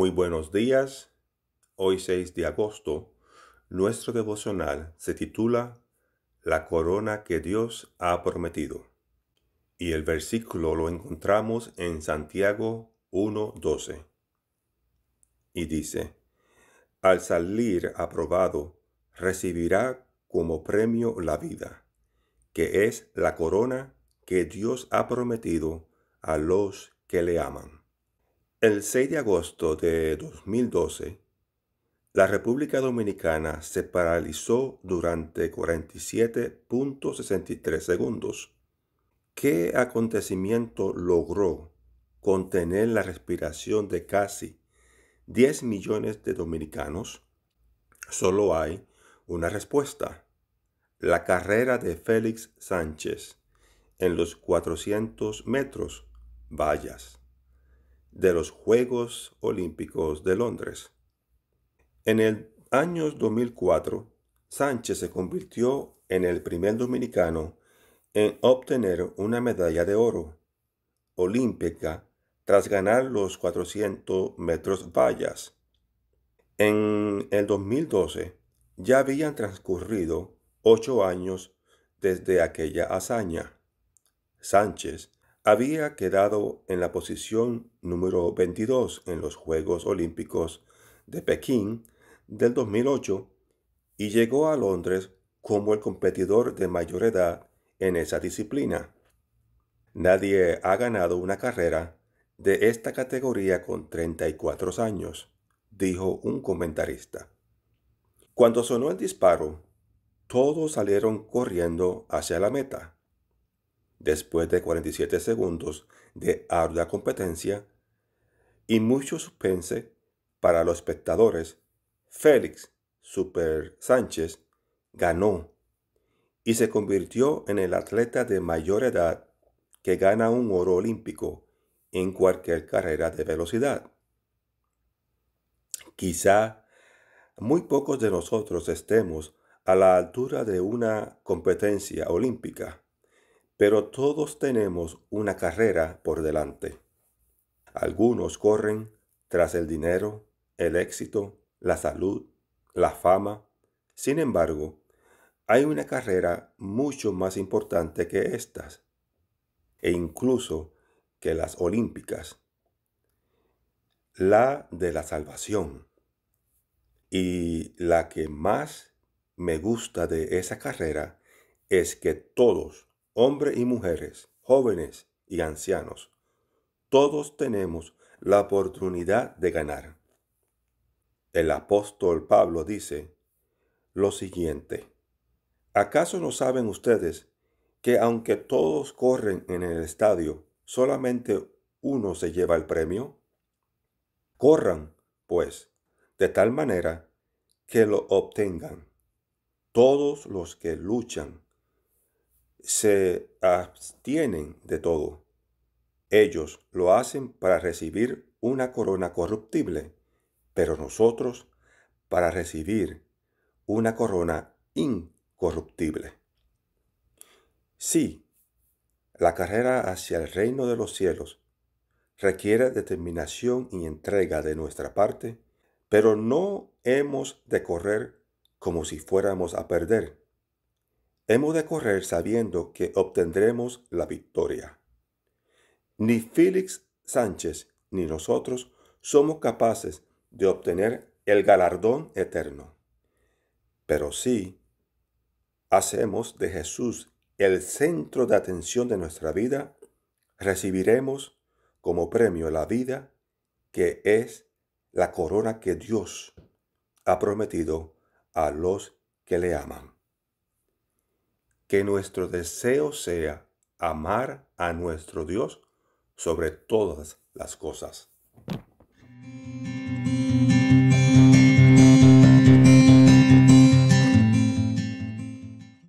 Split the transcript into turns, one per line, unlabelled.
Muy buenos días. Hoy 6 de agosto, nuestro devocional se titula La corona que Dios ha prometido. Y el versículo lo encontramos en Santiago 1.12. Y dice, Al salir aprobado, recibirá como premio la vida, que es la corona que Dios ha prometido a los que le aman. El 6 de agosto de 2012, la República Dominicana se paralizó durante 47.63 segundos. ¿Qué acontecimiento logró contener la respiración de casi 10 millones de dominicanos? Solo hay una respuesta. La carrera de Félix Sánchez en los 400 metros vallas de los Juegos Olímpicos de Londres. En el año 2004, Sánchez se convirtió en el primer dominicano en obtener una medalla de oro olímpica tras ganar los 400 metros vallas. En el 2012 ya habían transcurrido ocho años desde aquella hazaña. Sánchez había quedado en la posición número 22 en los Juegos Olímpicos de Pekín del 2008 y llegó a Londres como el competidor de mayor edad en esa disciplina. Nadie ha ganado una carrera de esta categoría con 34 años, dijo un comentarista. Cuando sonó el disparo, todos salieron corriendo hacia la meta. Después de 47 segundos de ardua competencia y mucho suspense para los espectadores, Félix Super Sánchez ganó y se convirtió en el atleta de mayor edad que gana un oro olímpico en cualquier carrera de velocidad. Quizá muy pocos de nosotros estemos a la altura de una competencia olímpica pero todos tenemos una carrera por delante. Algunos corren tras el dinero, el éxito, la salud, la fama. Sin embargo, hay una carrera mucho más importante que estas, e incluso que las olímpicas, la de la salvación. Y la que más me gusta de esa carrera es que todos hombres y mujeres, jóvenes y ancianos, todos tenemos la oportunidad de ganar. El apóstol Pablo dice lo siguiente, ¿acaso no saben ustedes que aunque todos corren en el estadio, solamente uno se lleva el premio? Corran, pues, de tal manera que lo obtengan. Todos los que luchan se abstienen de todo. Ellos lo hacen para recibir una corona corruptible, pero nosotros para recibir una corona incorruptible. Sí, la carrera hacia el reino de los cielos requiere determinación y entrega de nuestra parte, pero no hemos de correr como si fuéramos a perder Hemos de correr sabiendo que obtendremos la victoria. Ni Félix Sánchez ni nosotros somos capaces de obtener el galardón eterno. Pero sí hacemos de Jesús el centro de atención de nuestra vida, recibiremos como premio la vida que es la corona que Dios ha prometido a los que le aman que nuestro deseo sea amar a nuestro Dios sobre todas las cosas.